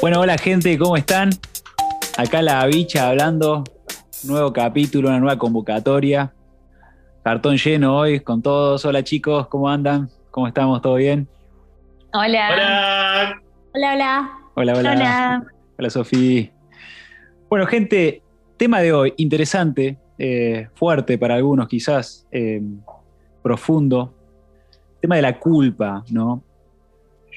Bueno, hola gente, ¿cómo están? Acá la bicha hablando, nuevo capítulo, una nueva convocatoria. Cartón lleno hoy con todos. Hola chicos, ¿cómo andan? ¿Cómo estamos? ¿Todo bien? Hola. Hola. Hola, hola. Hola, hola. Hola. Hola, Sofía. Bueno, gente, tema de hoy, interesante, eh, fuerte para algunos quizás, eh, profundo. Tema de la culpa, ¿no?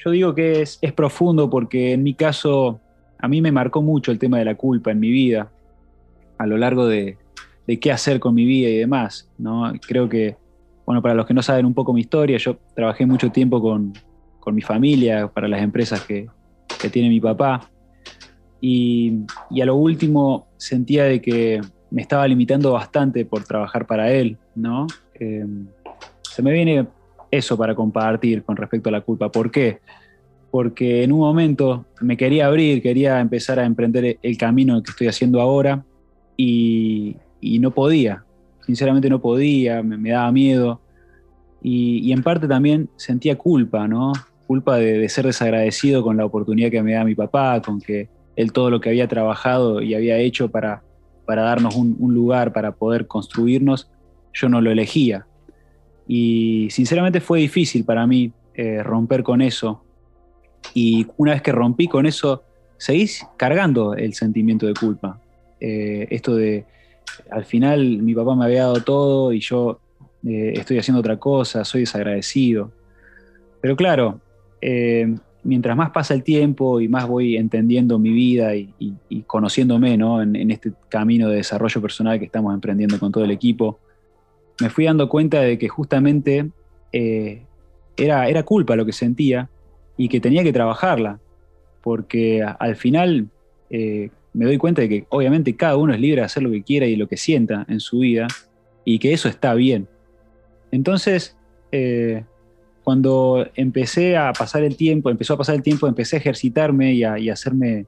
Yo digo que es, es profundo porque en mi caso a mí me marcó mucho el tema de la culpa en mi vida, a lo largo de, de qué hacer con mi vida y demás, ¿no? Creo que, bueno, para los que no saben un poco mi historia, yo trabajé mucho tiempo con, con mi familia, para las empresas que, que tiene mi papá, y, y, a lo último sentía de que me estaba limitando bastante por trabajar para él, ¿no? Eh, se me viene eso para compartir con respecto a la culpa. ¿Por qué? Porque en un momento me quería abrir, quería empezar a emprender el camino que estoy haciendo ahora y, no podía, sinceramente no podía, me, daba miedo y, en parte también sentía culpa, ¿no? Culpa de, ser desagradecido con la oportunidad que me da mi papá, con que él todo lo que había trabajado y había hecho para, para darnos un lugar, para poder construirnos, yo no lo elegía. Y sinceramente fue difícil para mí eh, romper con eso. Y una vez que rompí con eso, seguís cargando el sentimiento de culpa. Eh, esto de, al final mi papá me había dado todo y yo eh, estoy haciendo otra cosa, soy desagradecido. Pero claro, mientras más pasa el tiempo y más voy entendiendo mi vida y, y, y conociéndome ¿no? en, en, este camino de desarrollo personal que estamos emprendiendo con todo el equipo, me fui dando cuenta de que justamente eh, era, era culpa lo que sentía y que tenía que trabajarla, porque al final eh, me doy cuenta de que obviamente cada uno es libre de hacer lo que quiera y lo que sienta en su vida y que eso está bien. Entonces, eh, cuando empecé a pasar el tiempo, empezó a pasar el tiempo, empecé a ejercitarme y a, hacerme,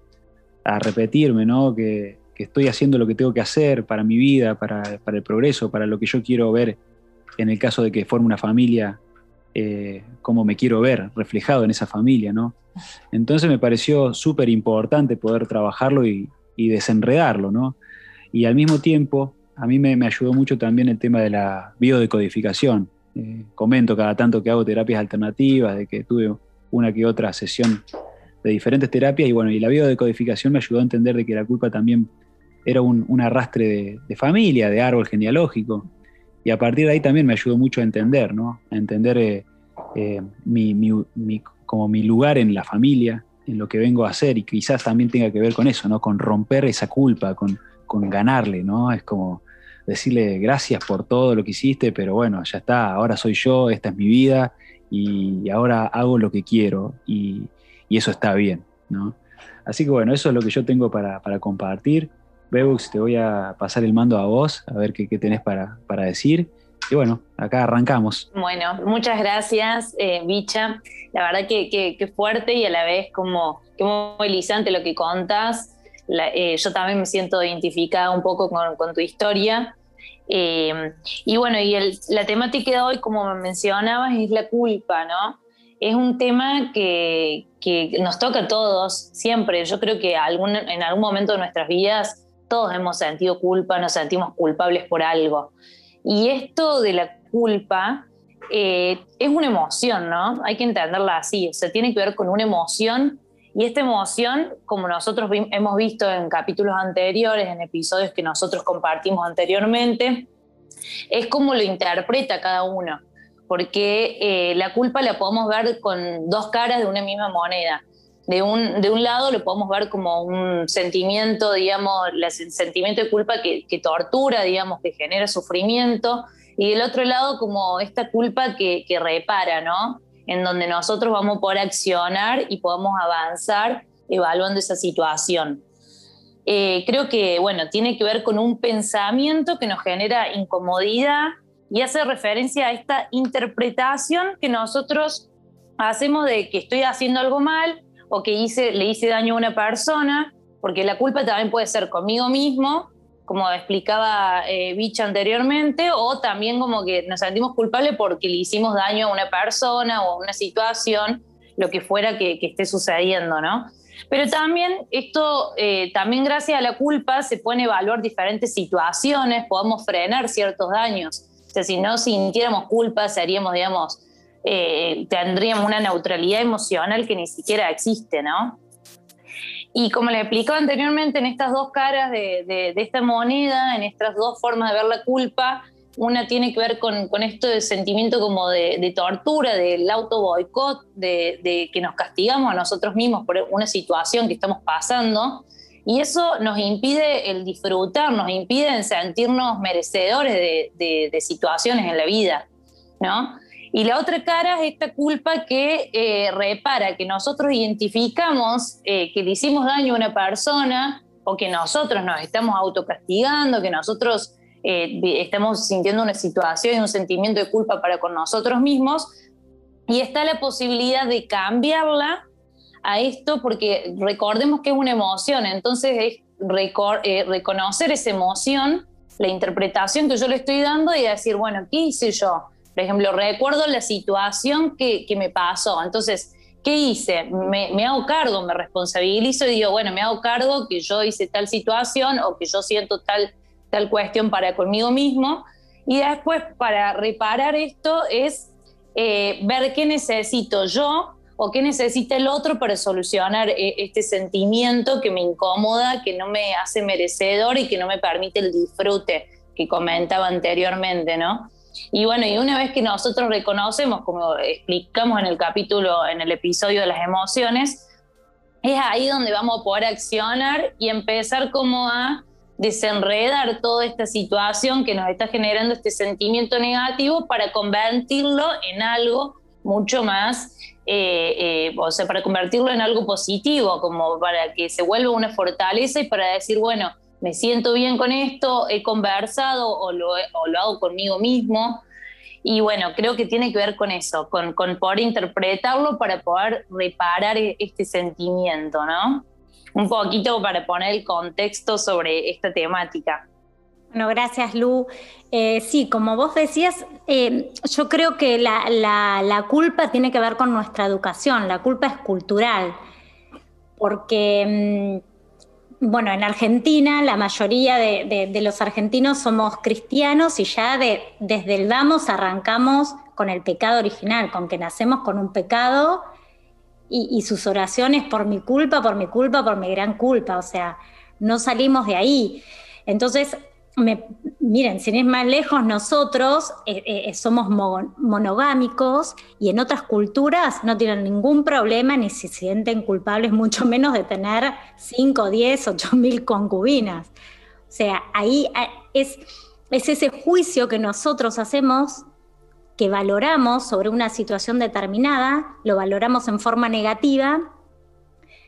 a repetirme, ¿no? Que, que, estoy haciendo lo que tengo que hacer para mi vida, para, para, el progreso, para lo que yo quiero ver en el caso de que forme una familia, eh, cómo me quiero ver reflejado en esa familia, ¿no? Entonces me pareció súper importante poder trabajarlo y, desenredarlo, ¿no? Y al mismo tiempo, a mí me, me ayudó mucho también el tema de la biodecodificación, eh, comento cada tanto que hago terapias alternativas, de que tuve una que otra sesión de diferentes terapias y bueno, y la biodecodificación me ayudó a entender de que la culpa también era un, un arrastre de, familia, de árbol genealógico. Y a partir de ahí también me ayudó mucho a entender, ¿no? A entender eh, eh, mi, mi, mi, como mi lugar en la familia, en lo que vengo a hacer y quizás también tenga que ver con eso, ¿no? Con romper esa culpa, con, con ganarle, ¿no? Es como decirle gracias por todo lo que hiciste, pero bueno, ya está, ahora soy yo, esta es mi vida y ahora hago lo que quiero y, y eso está bien, ¿no? Así que bueno, eso es lo que yo tengo para, para compartir. Bebux, te voy a pasar el mando a vos, a ver qué, qué tenés para, para, decir. Y bueno, acá arrancamos. Bueno, muchas gracias, eh, Bicha. La verdad que, que, que, fuerte y a la vez como que movilizante lo que contas la, eh, yo también me siento identificada un poco con, con tu historia. Eh, y bueno, y el, la temática de hoy, como me mencionabas, es la culpa, ¿no? Es un tema que, que nos toca a todos siempre. Yo creo que algún, en algún momento de nuestras vidas todos hemos sentido culpa, nos sentimos culpables por algo. Y esto de la culpa eh, es una emoción, ¿no? Hay que entenderla así. O sea, tiene que ver con una emoción y esta emoción, como nosotros hemos visto en capítulos anteriores, en episodios que nosotros compartimos anteriormente, es como lo interpreta cada uno, porque eh, la culpa la podemos ver con dos caras de una misma moneda. De un, de un lado lo podemos ver como un sentimiento, digamos, el sentimiento de culpa que, que tortura, digamos, que genera sufrimiento, y del otro lado como esta culpa que, que repara, ¿no? en donde nosotros vamos a poder accionar y podemos avanzar evaluando esa situación. Eh, creo que, bueno, tiene que ver con un pensamiento que nos genera incomodidad y hace referencia a esta interpretación que nosotros hacemos de que estoy haciendo algo mal o que hice, le hice daño a una persona, porque la culpa también puede ser conmigo mismo como explicaba eh, Bicha anteriormente, o también como que nos sentimos culpables porque le hicimos daño a una persona o a una situación, lo que fuera que, que esté sucediendo, ¿no? Pero también esto, eh, también gracias a la culpa se pone evaluar diferentes situaciones, podemos frenar ciertos daños. O sea, si no sintiéramos culpa, seríamos, digamos, eh, tendríamos una neutralidad emocional que ni siquiera existe, ¿no? Y como le explicaba anteriormente, en estas dos caras de, de, esta moneda, en estas dos formas de ver la culpa, una tiene que ver con, con esto de sentimiento como de, de tortura, del auto boicot, de, de, que nos castigamos a nosotros mismos por una situación que estamos pasando. Y eso nos impide el disfrutar, nos impide sentirnos merecedores de, de situaciones en la vida, ¿no? Y la otra cara es esta culpa que eh, repara, que nosotros identificamos eh, que le hicimos daño a una persona o que nosotros nos estamos autocastigando, que nosotros eh, estamos sintiendo una situación y un sentimiento de culpa para con nosotros mismos. Y está la posibilidad de cambiarla a esto porque recordemos que es una emoción, entonces es reconocer esa emoción, la interpretación que yo le estoy dando y decir, bueno, ¿qué hice yo? Por ejemplo, recuerdo la situación que, me pasó. Entonces, ¿qué hice? Me, hago cargo, me responsabilizo y digo, bueno, me hago cargo que yo hice tal situación o que yo siento tal, tal cuestión para conmigo mismo. Y después, para reparar esto, es eh, ver qué necesito yo o qué necesita el otro para solucionar eh, este sentimiento que me incomoda, que no me hace merecedor y que no me permite el disfrute que comentaba anteriormente, ¿no? Y bueno, y una vez que nosotros reconocemos, como explicamos en el capítulo, en el episodio de las emociones, es ahí donde vamos a poder accionar y empezar como a desenredar toda esta situación que nos está generando este sentimiento negativo para convertirlo en algo mucho más, eh, eh, o sea, para convertirlo en algo positivo, como para que se vuelva una fortaleza y para decir, bueno, me siento bien con esto, he conversado o lo, hago conmigo mismo. Y bueno, creo que tiene que ver con eso, con, poder interpretarlo para poder reparar e, este sentimiento, ¿no? Un poquito para poner el contexto sobre esta temática. Bueno, gracias Lu. Eh, sí, como vos decías, eh, yo creo que la, la, culpa tiene que ver con nuestra educación, la culpa es cultural, porque... Mm, bueno, en Argentina la mayoría de, los argentinos somos cristianos y ya desde el damos arrancamos con el pecado original, con que nacemos con un pecado y, y, sus oraciones por mi culpa, por mi culpa, por mi gran culpa, o sea, no salimos de ahí. Entonces, miren, sin ir más lejos, nosotros eh, eh, somos monogámicos y en otras culturas no tienen ningún problema ni se sienten culpables, mucho menos de tener 5, 10, 8 mil concubinas. O sea, ahí eh, es ese juicio que nosotros hacemos, que valoramos sobre una situación determinada, lo valoramos en forma negativa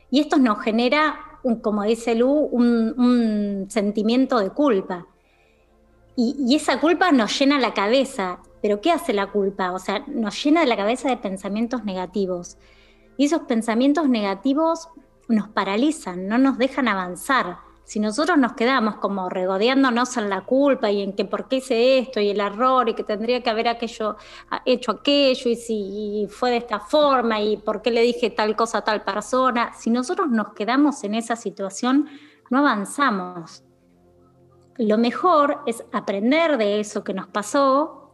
y esto nos genera, como dice Lu, un sentimiento de culpa. Y, esa culpa nos llena la cabeza. Pero ¿qué hace la culpa? O sea, nos llena la cabeza de pensamientos negativos. Y esos pensamientos negativos nos paralizan, no nos dejan avanzar. Si nosotros nos quedamos como regodeándonos en la culpa y en que por qué hice esto y el error y que tendría que haber aquello, hecho aquello y si fue de esta forma y por qué le dije tal cosa a tal persona, si nosotros nos quedamos en esa situación, no avanzamos lo mejor es aprender de eso que nos pasó,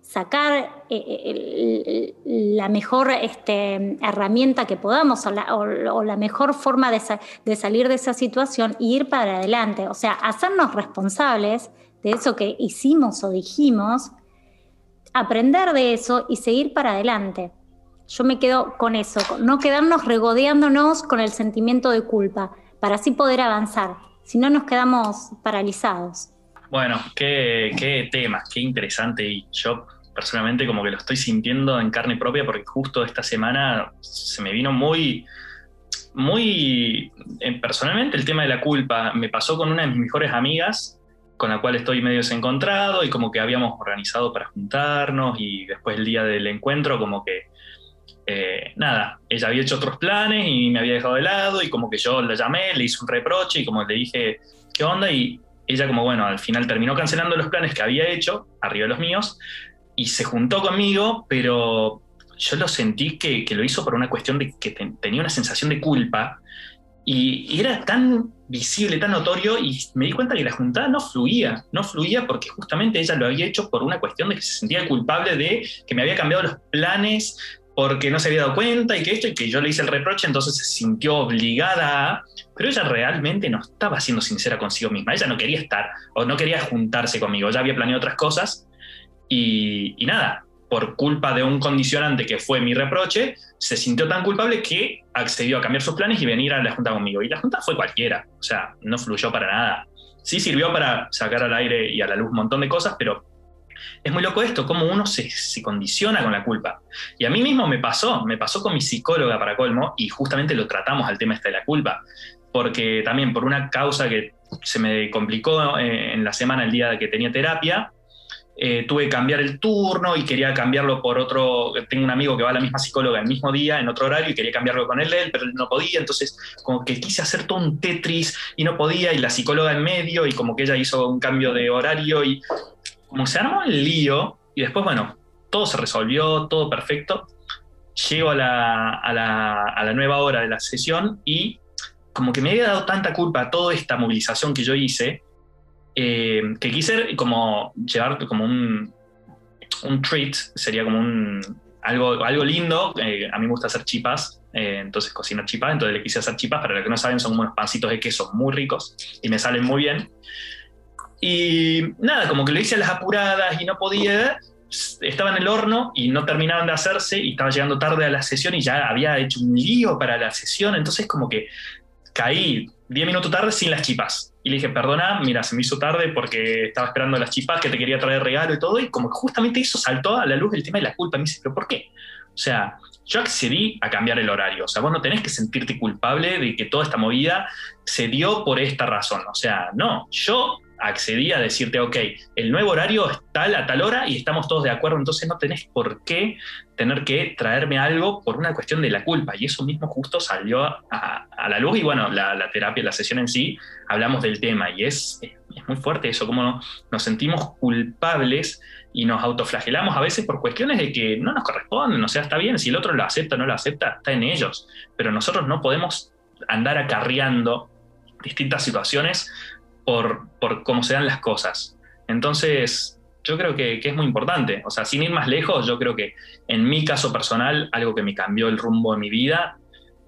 sacar eh, eh, la mejor este, herramienta que podamos o la, mejor forma de, salir de esa situación e ir para adelante. O sea, hacernos responsables de eso que hicimos o dijimos, aprender de eso y seguir para adelante. Yo me quedo con eso, no quedarnos regodeándonos con el sentimiento de culpa, para así poder avanzar si no nos quedamos paralizados. Bueno, qué, qué tema, qué interesante y yo personalmente como que lo estoy sintiendo en carne propia porque justo esta semana se me vino muy, muy eh, personalmente el tema de la culpa. Me pasó con una de mis mejores amigas con la cual estoy medio desencontrado y como que habíamos organizado para juntarnos y después el día del encuentro como que eh, nada, ella había hecho otros planes y me había dejado de lado y como que yo la llamé, le hice un reproche y como le dije, ¿qué onda? Y ella como, bueno, al final terminó cancelando los planes que había hecho, arriba de los míos, y se juntó conmigo, pero yo lo sentí que, lo hizo por una cuestión de que tenía una sensación de culpa y, era tan visible, tan notorio, y me di cuenta que la juntada no fluía, no fluía porque justamente ella lo había hecho por una cuestión de que se sentía culpable de que me había cambiado los planes porque no se había dado cuenta y que esto, y que yo le hice el reproche, entonces se sintió obligada. Pero ella realmente no estaba siendo sincera consigo misma, ella no quería estar o no quería juntarse conmigo, ya había planeado otras cosas y, y nada, por culpa de un condicionante que fue mi reproche, se sintió tan culpable que accedió a cambiar sus planes y venir a la junta conmigo. Y la junta fue cualquiera, o sea, no fluyó para nada. Sí sirvió para sacar al aire y a la luz un montón de cosas, pero es muy loco esto, cómo uno se, condiciona con la culpa. Y a mí mismo me pasó, me pasó con mi psicóloga para colmo, y justamente lo tratamos al tema este de la culpa, porque también por una causa que se me complicó eh, en la semana, el día que tenía terapia, eh, tuve que cambiar el turno y quería cambiarlo por otro, tengo un amigo que va a la misma psicóloga el mismo día, en otro horario, y quería cambiarlo con él, pero él no podía, entonces como que quise hacer todo un Tetris y no podía, y la psicóloga en medio, y como que ella hizo un cambio de horario, y como se armó el lío, y después, bueno, todo se resolvió, todo perfecto, llego a la, a la, a la nueva hora de la sesión y como que me había dado tanta culpa toda esta movilización que yo hice, eh, que quise como llevar como un, un treat, sería como un, algo, algo lindo. Eh, a mí me gusta hacer chipas, eh, entonces cocino chipas, entonces le quise hacer chipas, para los que no saben son unos pancitos de queso muy ricos y me salen muy bien. Y nada, como que lo hice a las apuradas y no podía, estaba en el horno y no terminaban de hacerse y estaba llegando tarde a la sesión y ya había hecho un lío para la sesión, entonces como que caí 10 minutos tarde sin las chipas. Y le dije, perdona, mira, se me hizo tarde porque estaba esperando las chipas, que te quería traer regalo y todo. Y como que justamente eso saltó a la luz el tema de la culpa. me dice, pero ¿por qué? O sea, yo accedí a cambiar el horario. O sea, vos no tenés que sentirte culpable de que toda esta movida se dio por esta razón. O sea, no, yo accedí a decirte, ok, el nuevo horario es tal a tal hora y estamos todos de acuerdo, entonces no tenés por qué tener que traerme algo por una cuestión de la culpa. Y eso mismo justo salió a, la luz y bueno, la, terapia, la sesión en sí, hablamos del tema y es, es muy fuerte eso, como nos sentimos culpables y nos autoflagelamos a veces por cuestiones de que no nos corresponden, o sea, está bien, si el otro lo acepta o no lo acepta, está en ellos, pero nosotros no podemos andar acarreando distintas situaciones por, por cómo se dan las cosas. Entonces, yo creo que, es muy importante. O sea, sin ir más lejos, yo creo que en mi caso personal, algo que me cambió el rumbo de mi vida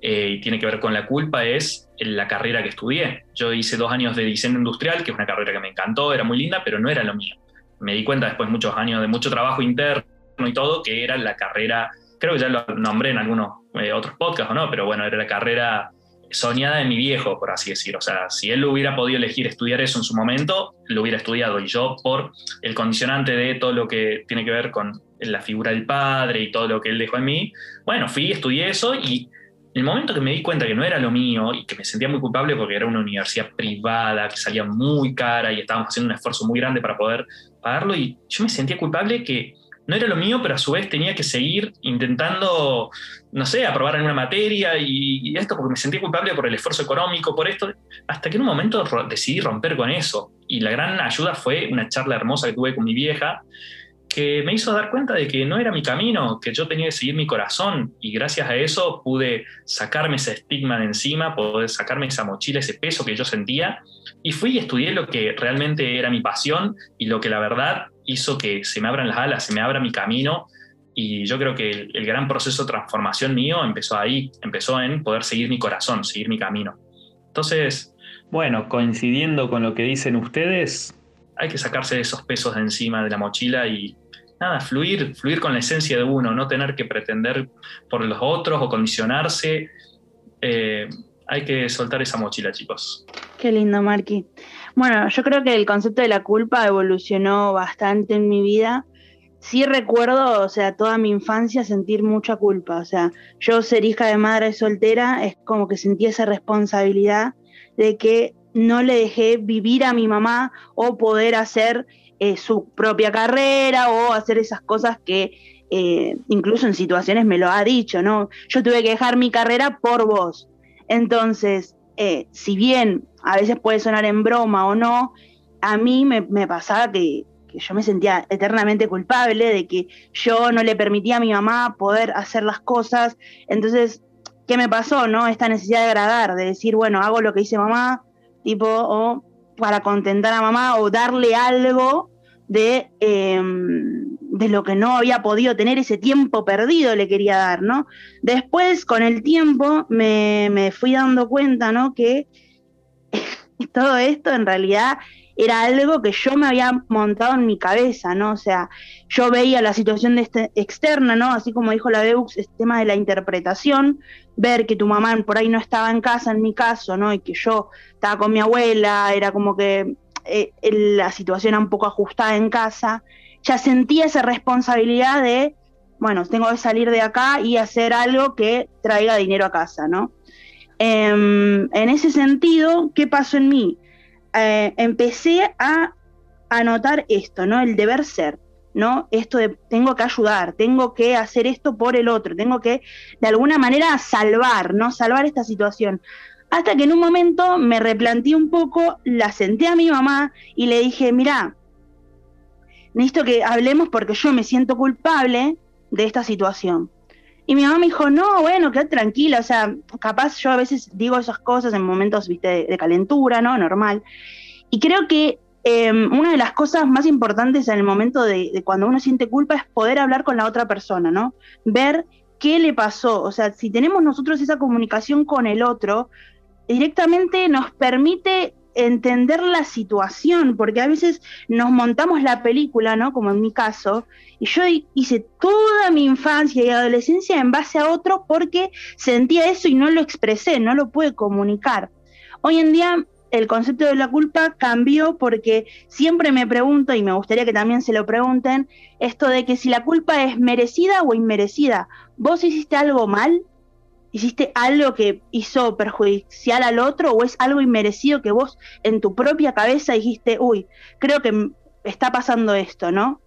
eh, y tiene que ver con la culpa es la carrera que estudié. Yo hice dos años de diseño industrial, que es una carrera que me encantó, era muy linda, pero no era lo mío. Me di cuenta después de muchos años de mucho trabajo interno y todo, que era la carrera, creo que ya lo nombré en algunos eh, otros podcasts o no, pero bueno, era la carrera soñada de mi viejo, por así decir. O sea, si él hubiera podido elegir estudiar eso en su momento, lo hubiera estudiado. Y yo, por el condicionante de todo lo que tiene que ver con la figura del padre y todo lo que él dejó en mí, bueno, fui, estudié eso y el momento que me di cuenta que no era lo mío y que me sentía muy culpable porque era una universidad privada que salía muy cara y estábamos haciendo un esfuerzo muy grande para poder pagarlo y yo me sentía culpable que no era lo mío, pero a su vez tenía que seguir intentando, no sé, aprobar en una materia y, esto porque me sentía culpable por el esfuerzo económico, por esto, hasta que en un momento decidí romper con eso. Y la gran ayuda fue una charla hermosa que tuve con mi vieja, que me hizo dar cuenta de que no era mi camino, que yo tenía que seguir mi corazón. Y gracias a eso pude sacarme ese estigma de encima, poder sacarme esa mochila, ese peso que yo sentía. Y fui y estudié lo que realmente era mi pasión y lo que la verdad hizo que se me abran las alas, se me abra mi camino y yo creo que el, gran proceso de transformación mío empezó ahí, empezó en poder seguir mi corazón, seguir mi camino. Entonces, bueno, coincidiendo con lo que dicen ustedes, hay que sacarse esos pesos de encima de la mochila y nada, fluir, fluir con la esencia de uno, no tener que pretender por los otros o condicionarse. Eh, hay que soltar esa mochila, chicos. Qué lindo, Marqui. Bueno, yo creo que el concepto de la culpa evolucionó bastante en mi vida. Sí recuerdo, o sea, toda mi infancia sentir mucha culpa. O sea, yo ser hija de madre soltera es como que sentí esa responsabilidad de que no le dejé vivir a mi mamá o poder hacer eh, su propia carrera o hacer esas cosas que eh, incluso en situaciones me lo ha dicho, ¿no? Yo tuve que dejar mi carrera por vos. Entonces, eh, si bien a veces puede sonar en broma o no, a mí me, pasaba que, que yo me sentía eternamente culpable, de que yo no le permitía a mi mamá poder hacer las cosas. Entonces, ¿qué me pasó? no Esta necesidad de agradar, de decir, bueno, hago lo que dice mamá, tipo, o para contentar a mamá, o darle algo de, em, de lo que no había podido tener ese tiempo perdido le quería dar, ¿no? Después, con el tiempo, me, me fui dando cuenta, ¿no? Que todo esto en realidad era algo que yo me había montado en mi cabeza, ¿no? O sea, yo veía la situación de este, externa, ¿no? Así como dijo la Beux, el tema de la interpretación, ver que tu mamá por ahí no estaba en casa, en mi caso, ¿no? Y que yo estaba con mi abuela, era como que eh, la situación era un poco ajustada en casa, ya sentía esa responsabilidad de, bueno, tengo que salir de acá y hacer algo que traiga dinero a casa, ¿no? Em, en ese sentido, ¿qué pasó en mí? Eh, empecé a, anotar esto, ¿no? El deber ser, ¿no? Esto de tengo que ayudar, tengo que hacer esto por el otro, tengo que de alguna manera salvar, ¿no? Salvar esta situación. Hasta que en un momento me replanteé un poco, la senté a mi mamá y le dije, mira, necesito que hablemos porque yo me siento culpable de esta situación. Y mi mamá me dijo, no, bueno, quédate tranquila, o sea, capaz yo a veces digo esas cosas en momentos, viste, de, calentura, ¿no? Normal. Y creo que em, una de las cosas más importantes en el momento de, de, cuando uno siente culpa es poder hablar con la otra persona, ¿no? Ver qué le pasó. O sea, si tenemos nosotros esa comunicación con el otro, directamente nos permite entender la situación, porque a veces nos montamos la película, ¿no? Como en mi caso, y yo hice toda mi infancia y adolescencia en base a otro porque sentía eso y no lo expresé, no lo pude comunicar. Hoy en día el concepto de la culpa cambió porque siempre me pregunto, y me gustaría que también se lo pregunten, esto de que si la culpa es merecida o inmerecida. ¿Vos hiciste algo mal? Hiciste algo que hizo perjudicial al otro o es algo inmerecido que vos en tu propia cabeza dijiste, uy, creo que está pasando esto, ¿no?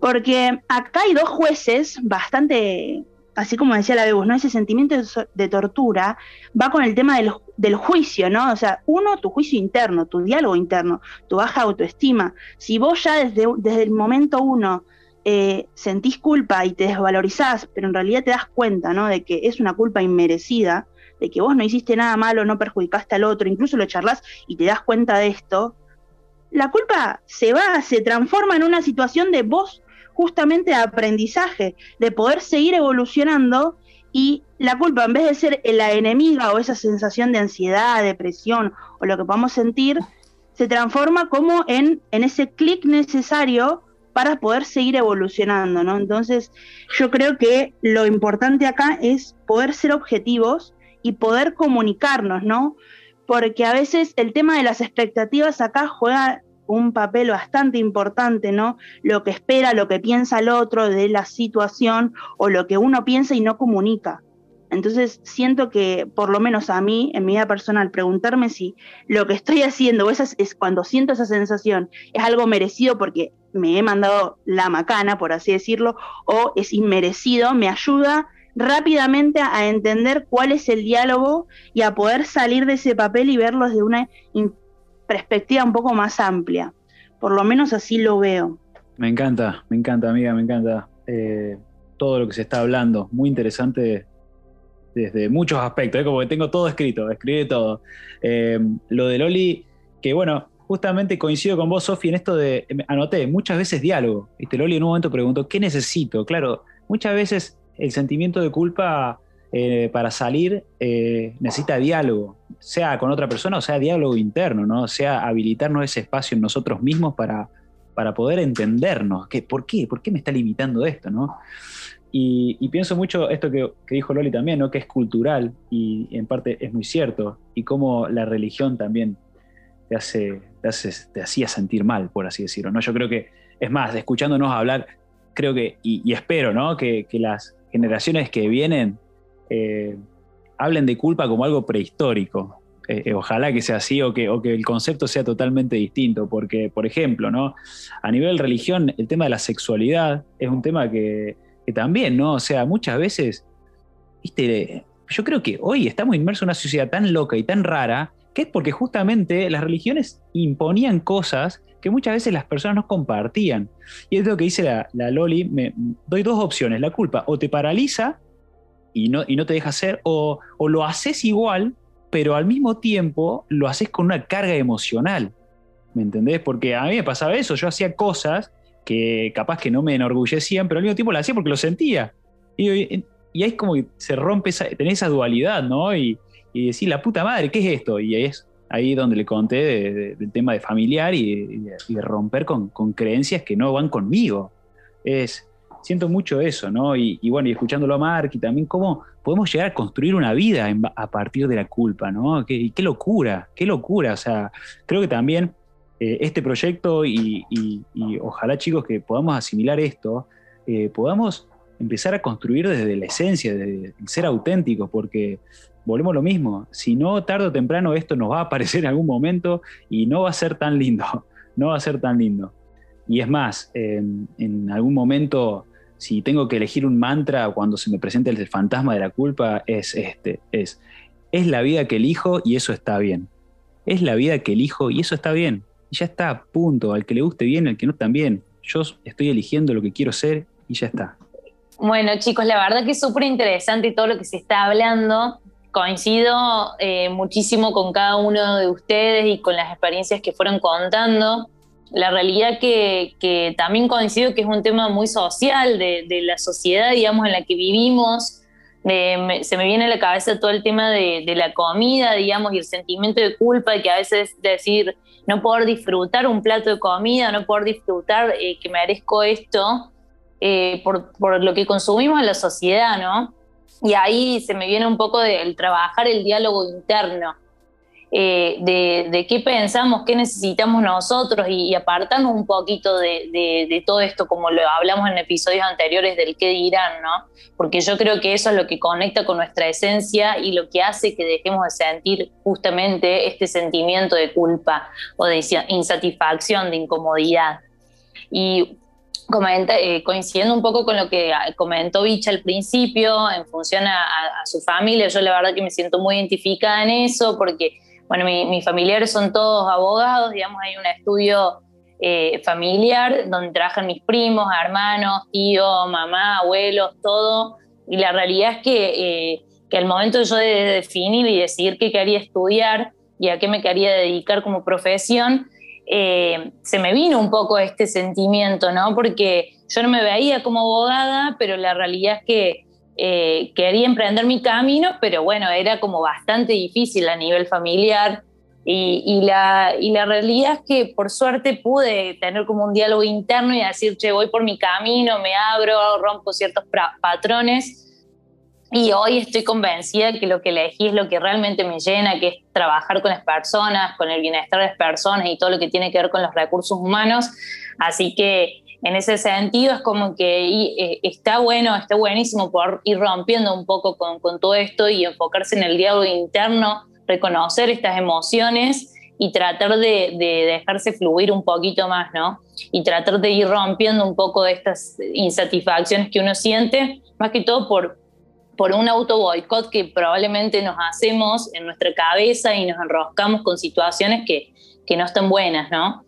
Porque acá hay dos jueces bastante, así como decía la Bebus, ¿no? Ese sentimiento de tortura va con el tema del, del, juicio, ¿no? O sea, uno, tu juicio interno, tu diálogo interno, tu baja autoestima. Si vos ya desde, desde el momento uno eh, sentís culpa y te desvalorizás, pero en realidad te das cuenta, ¿no? De que es una culpa inmerecida, de que vos no hiciste nada malo, no perjudicaste al otro, incluso lo charlas y te das cuenta de esto, la culpa se va, se transforma en una situación de vos justamente de aprendizaje, de poder seguir evolucionando y la culpa en vez de ser la enemiga o esa sensación de ansiedad, depresión o lo que podamos sentir, se transforma como en, en ese clic necesario para poder seguir evolucionando, ¿no? Entonces, yo creo que lo importante acá es poder ser objetivos y poder comunicarnos, ¿no? Porque a veces el tema de las expectativas acá juega un papel bastante importante, ¿no? Lo que espera, lo que piensa el otro de la situación o lo que uno piensa y no comunica. Entonces siento que, por lo menos a mí, en mi vida personal, preguntarme si lo que estoy haciendo, o es cuando siento esa sensación, es algo merecido porque me he mandado la macana, por así decirlo, o es inmerecido, me ayuda rápidamente a entender cuál es el diálogo y a poder salir de ese papel y verlo desde una perspectiva un poco más amplia. Por lo menos así lo veo. Me encanta, me encanta, amiga, me encanta eh, todo lo que se está hablando. Muy interesante desde muchos aspectos, ¿eh? como que tengo todo escrito, escribí todo. Eh, lo de Loli, que bueno, justamente coincido con vos, Sofi, en esto de, anoté, muchas veces diálogo. ¿viste? Loli en un momento preguntó, ¿qué necesito? Claro, muchas veces el sentimiento de culpa eh, para salir necesita diálogo, sea con otra persona o sea diálogo interno, ¿no? sea habilitarnos ese espacio en nosotros mismos para, para poder entendernos. ¿Qué, ¿Por qué? ¿Por qué me está limitando esto? ¿no? Y, pienso mucho esto que, dijo Loli también, ¿no? que es cultural y en parte es muy cierto, y cómo la religión también te, hace, te, hacía sentir mal, por así decirlo. ¿no? Yo creo que, es más, escuchándonos hablar, creo que, y, espero ¿no? que, las generaciones que vienen eh, hablen de culpa como algo prehistórico. Eh, eh, ojalá que sea así o que, o que el concepto sea totalmente distinto, porque, por ejemplo, ¿no? a nivel religión, el tema de la sexualidad es un tema que también, ¿no? O sea, muchas veces, viste, yo creo que hoy estamos inmersos en una sociedad tan loca y tan rara que es porque justamente las religiones imponían cosas que muchas veces las personas no compartían. Y es lo que dice la, Loli, me doy dos opciones, la culpa o te paraliza y no, y no te deja hacer, o, o lo haces igual, pero al mismo tiempo lo haces con una carga emocional. ¿Me entendés? Porque a mí me pasaba eso, yo hacía cosas que capaz que no me enorgullecían, pero al mismo tiempo las hacía porque lo sentía. Y, y, ahí es como que se rompe, esa, esa dualidad, ¿no? Y, y decir, la puta madre, ¿qué es esto? Y es ahí donde le conté del tema de familiar y, de, romper con, con, creencias que no van conmigo. Es, siento mucho eso, ¿no? Y, bueno, y escuchándolo a Mark y también cómo podemos llegar a construir una vida a partir de la culpa, ¿no? Qué, qué locura, qué locura. O sea, creo que también eh, este proyecto y, ojalá chicos que podamos asimilar esto, eh, podamos empezar a construir desde la esencia, desde ser auténticos, porque volvemos lo mismo, si no tarde o temprano esto nos va a aparecer en algún momento y no va a ser tan lindo, no va a ser tan lindo. Y es más, en algún momento si tengo que elegir un mantra cuando se me presenta el fantasma de la culpa, es este, es, es la vida que elijo y eso está bien. Es la vida que elijo y eso está bien. Y ya está, punto. Al que le guste bien, al que no también. Yo estoy eligiendo lo que quiero ser y ya está. Bueno, chicos, la verdad que es súper interesante todo lo que se está hablando. Coincido eh, muchísimo con cada uno de ustedes y con las experiencias que fueron contando la realidad que, que, también coincido que es un tema muy social de, de la sociedad, digamos, en la que vivimos. Se me viene a la cabeza todo el tema de, de, la comida, digamos, y el sentimiento de culpa, de que a veces decir, no poder disfrutar un plato de comida, no poder disfrutar eh, que merezco esto, eh, por, lo que consumimos en la sociedad, ¿no? Y ahí se me viene un poco del trabajar el diálogo interno eh, de, qué pensamos, qué necesitamos nosotros y, apartarnos un poquito de, todo esto, como lo hablamos en episodios anteriores del qué dirán, ¿no? Porque yo creo que eso es lo que conecta con nuestra esencia y lo que hace que dejemos de sentir justamente este sentimiento de culpa o de insatisfacción, de incomodidad. Y Comenta, eh, coincidiendo un poco con lo que comentó Bicha al principio, en función a, a, su familia, yo la verdad que me siento muy identificada en eso, porque bueno, mis familiares son todos abogados, digamos, hay un estudio eh, familiar donde trabajan mis primos, hermanos, tíos, mamá, abuelos, todo. Y la realidad es que, eh, que al momento yo de definir y decidir qué quería estudiar y a qué me quería dedicar como profesión, eh, se me vino un poco este sentimiento, ¿no? Porque yo no me veía como abogada, pero la realidad es que eh, quería emprender mi camino, pero bueno, era como bastante difícil a nivel familiar. Y, la, y la realidad es que por suerte pude tener como un diálogo interno y decir, che, voy por mi camino, me abro, rompo ciertos patrones. Y hoy estoy convencida que lo que elegí es lo que realmente me llena, que es trabajar con las personas, con el bienestar de las personas y todo lo que tiene que ver con los recursos humanos. Así que en ese sentido es como que eh, está bueno, está buenísimo poder ir rompiendo un poco con, con, todo esto y enfocarse en el diálogo interno, reconocer estas emociones y tratar de, de, dejarse fluir un poquito más, ¿no? Y tratar de ir rompiendo un poco de estas insatisfacciones que uno siente, más que todo por, por un auto boicot que probablemente nos hacemos en nuestra cabeza y nos enroscamos con situaciones que, que no están buenas, ¿no?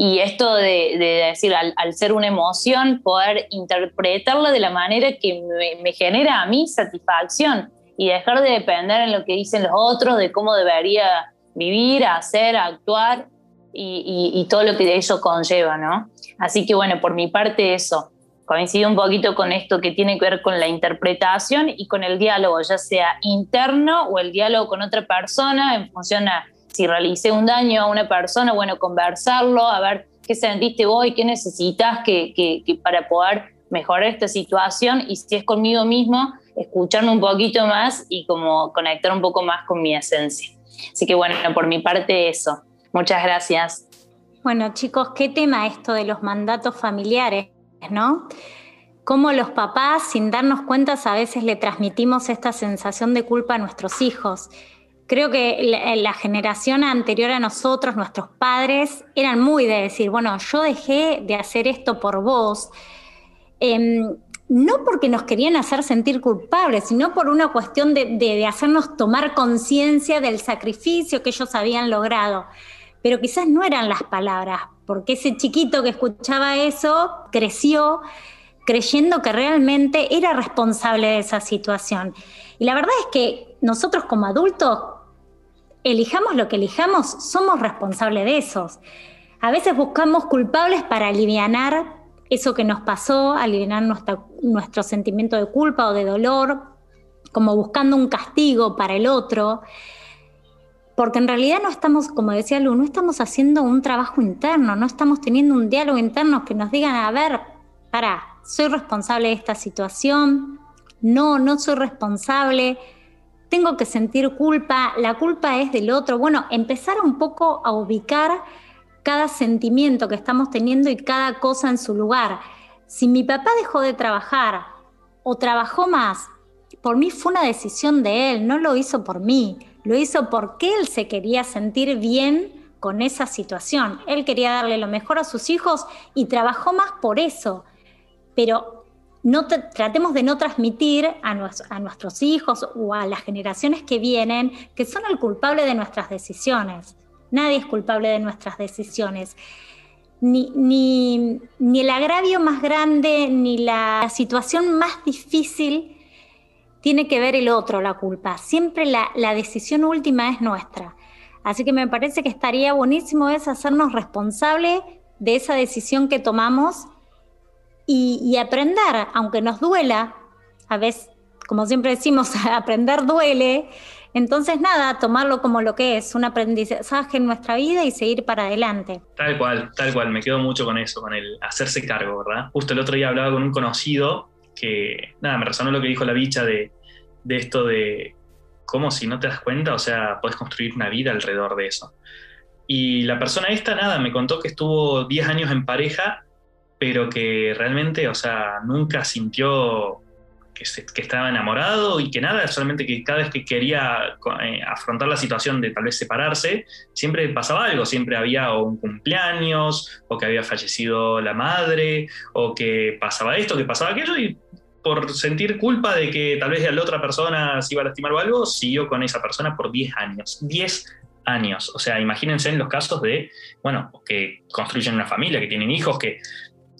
Y esto de, decir, al, ser una emoción, poder interpretarla de la manera que me, genera a mí satisfacción y dejar de depender en lo que dicen los otros, de cómo debería vivir, hacer, actuar y, todo lo que ello conlleva, ¿no? Así que bueno, por mi parte eso, coincido un poquito con esto que tiene que ver con la interpretación y con el diálogo, ya sea interno o el diálogo con otra persona en función a si realicé un daño a una persona, bueno, conversarlo, a ver qué sentiste vos y qué necesitas que, para poder mejorar esta situación y si es conmigo mismo, escucharme un poquito más y como conectar un poco más con mi esencia. Así que bueno, por mi parte eso. Muchas gracias. Bueno chicos, qué tema esto de los mandatos familiares, ¿no? Cómo los papás, sin darnos cuenta, a veces le transmitimos esta sensación de culpa a nuestros hijos. Creo que la, generación anterior a nosotros, nuestros padres, eran muy de decir, bueno, yo dejé de hacer esto por vos. Em, no porque nos querían hacer sentir culpables, sino por una cuestión de, hacernos tomar conciencia del sacrificio que ellos habían logrado. Pero quizás no eran las palabras, porque ese chiquito que escuchaba eso creció creyendo que realmente era responsable de esa situación. Y la verdad es que nosotros como adultos, elijamos lo que elijamos, somos responsables de esos. A veces buscamos culpables para aliviar eso que nos pasó, aliviar nuestro sentimiento de culpa o de dolor, como buscando un castigo para el otro, porque en realidad no estamos, como decía Lu, no estamos haciendo un trabajo interno, no estamos teniendo un diálogo interno que nos digan, a ver, para, soy responsable de esta situación, no, no soy responsable, tengo que sentir culpa, la culpa es del otro. Bueno, empezar un poco a ubicar cada sentimiento que estamos teniendo y cada cosa en su lugar. Si mi papá dejó de trabajar o trabajó más, por mí fue una decisión de él, no lo hizo por mí, lo hizo porque él se quería sentir bien con esa situación. Él quería darle lo mejor a sus hijos y trabajó más por eso. Pero no tratemos de no transmitir a, nuestros hijos o a las generaciones que vienen que son el culpable de nuestras decisiones. Nadie es culpable de nuestras decisiones. Ni, ni, el agravio más grande, ni la situación más difícil tiene que ver el otro, la culpa. Siempre la, decisión última es nuestra. Así que me parece que estaría buenísimo es hacernos responsables de esa decisión que tomamos y, aprender, aunque nos duela, a veces, como siempre decimos, aprender duele, entonces, nada, tomarlo como lo que es, un aprendizaje en nuestra vida y seguir para adelante. Tal cual, tal cual, me quedo mucho con eso, con el hacerse cargo, ¿verdad? Justo el otro día hablaba con un conocido que, nada, me resonó lo que dijo la bicha de, de esto de cómo si no te das cuenta, o sea, puedes construir una vida alrededor de eso. Y la persona esta, nada, me contó que estuvo 10 años en pareja, pero que realmente, o sea, nunca sintió que, estaba enamorado y que nada, solamente que cada vez que quería eh, afrontar la situación de tal vez separarse, siempre pasaba algo, siempre había un cumpleaños, o que había fallecido la madre, o que pasaba esto, que pasaba aquello, y por sentir culpa de que tal vez la otra persona se iba a lastimar o algo, siguió con esa persona por 10 años. 10 años. O sea, imagínense en los casos de, bueno, que construyen una familia, que tienen hijos, que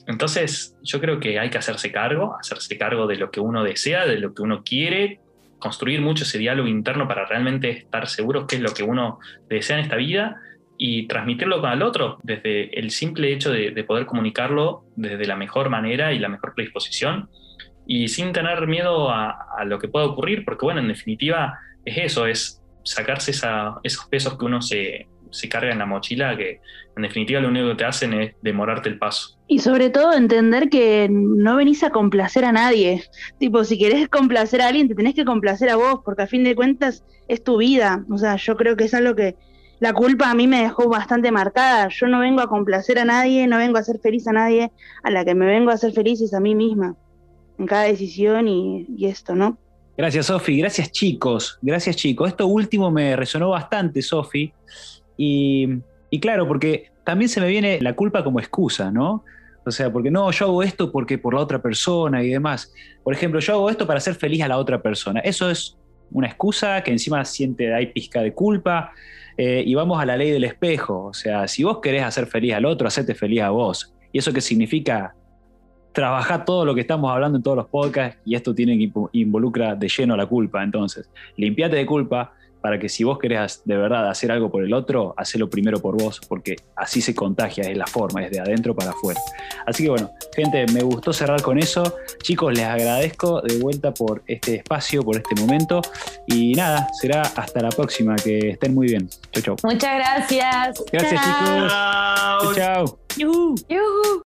entonces, yo creo que hay que hacerse cargo, hacerse cargo de lo que uno desea, de lo que uno quiere, construir mucho ese diálogo interno para realmente estar seguros qué es lo que uno desea en esta vida y transmitirlo al otro desde el simple hecho de, poder comunicarlo desde la mejor manera y la mejor predisposición y sin tener miedo a, lo que pueda ocurrir, porque bueno, en definitiva es eso, es sacarse esos pesos que uno se, se carga en la mochila, que en definitiva lo único que te hacen es demorarte el paso. Y sobre todo entender que no venís a complacer a nadie. Tipo, si querés complacer a alguien, te tenés que complacer a vos, porque a fin de cuentas es tu vida. O sea, yo creo que es algo que la culpa a mí me dejó bastante marcada. Yo no vengo a complacer a nadie, no vengo a hacer feliz a nadie. A la que me vengo a hacer feliz es a mí misma, en cada decisión y, y esto, ¿no? Gracias, Sofi. Gracias, chicos. Gracias, chicos. Esto último me resonó bastante, Sofi. Y, claro, porque también se me viene la culpa como excusa, ¿no? O sea, porque no, yo hago esto porque por la otra persona y demás. Por ejemplo, yo hago esto para hacer feliz a la otra persona. Eso es una excusa que encima siente, hay pizca de culpa. Eh, y vamos a la ley del espejo. O sea, si vos querés hacer feliz al otro, hacete feliz a vos. ¿Y eso qué significa? Trabajar todo lo que estamos hablando en todos los podcasts y esto tiene que involucra de lleno la culpa. Entonces, limpiate de culpa, para que si vos querés de verdad hacer algo por el otro, hacelo primero por vos, porque así se contagia, es la forma, es de adentro para afuera. Así que bueno, gente, me gustó cerrar con eso. Chicos, les agradezco de vuelta por este espacio, por este momento. Y nada, será hasta la próxima, que estén muy bien. Chau, chau. Muchas gracias. Gracias, chicos. Chao. chau.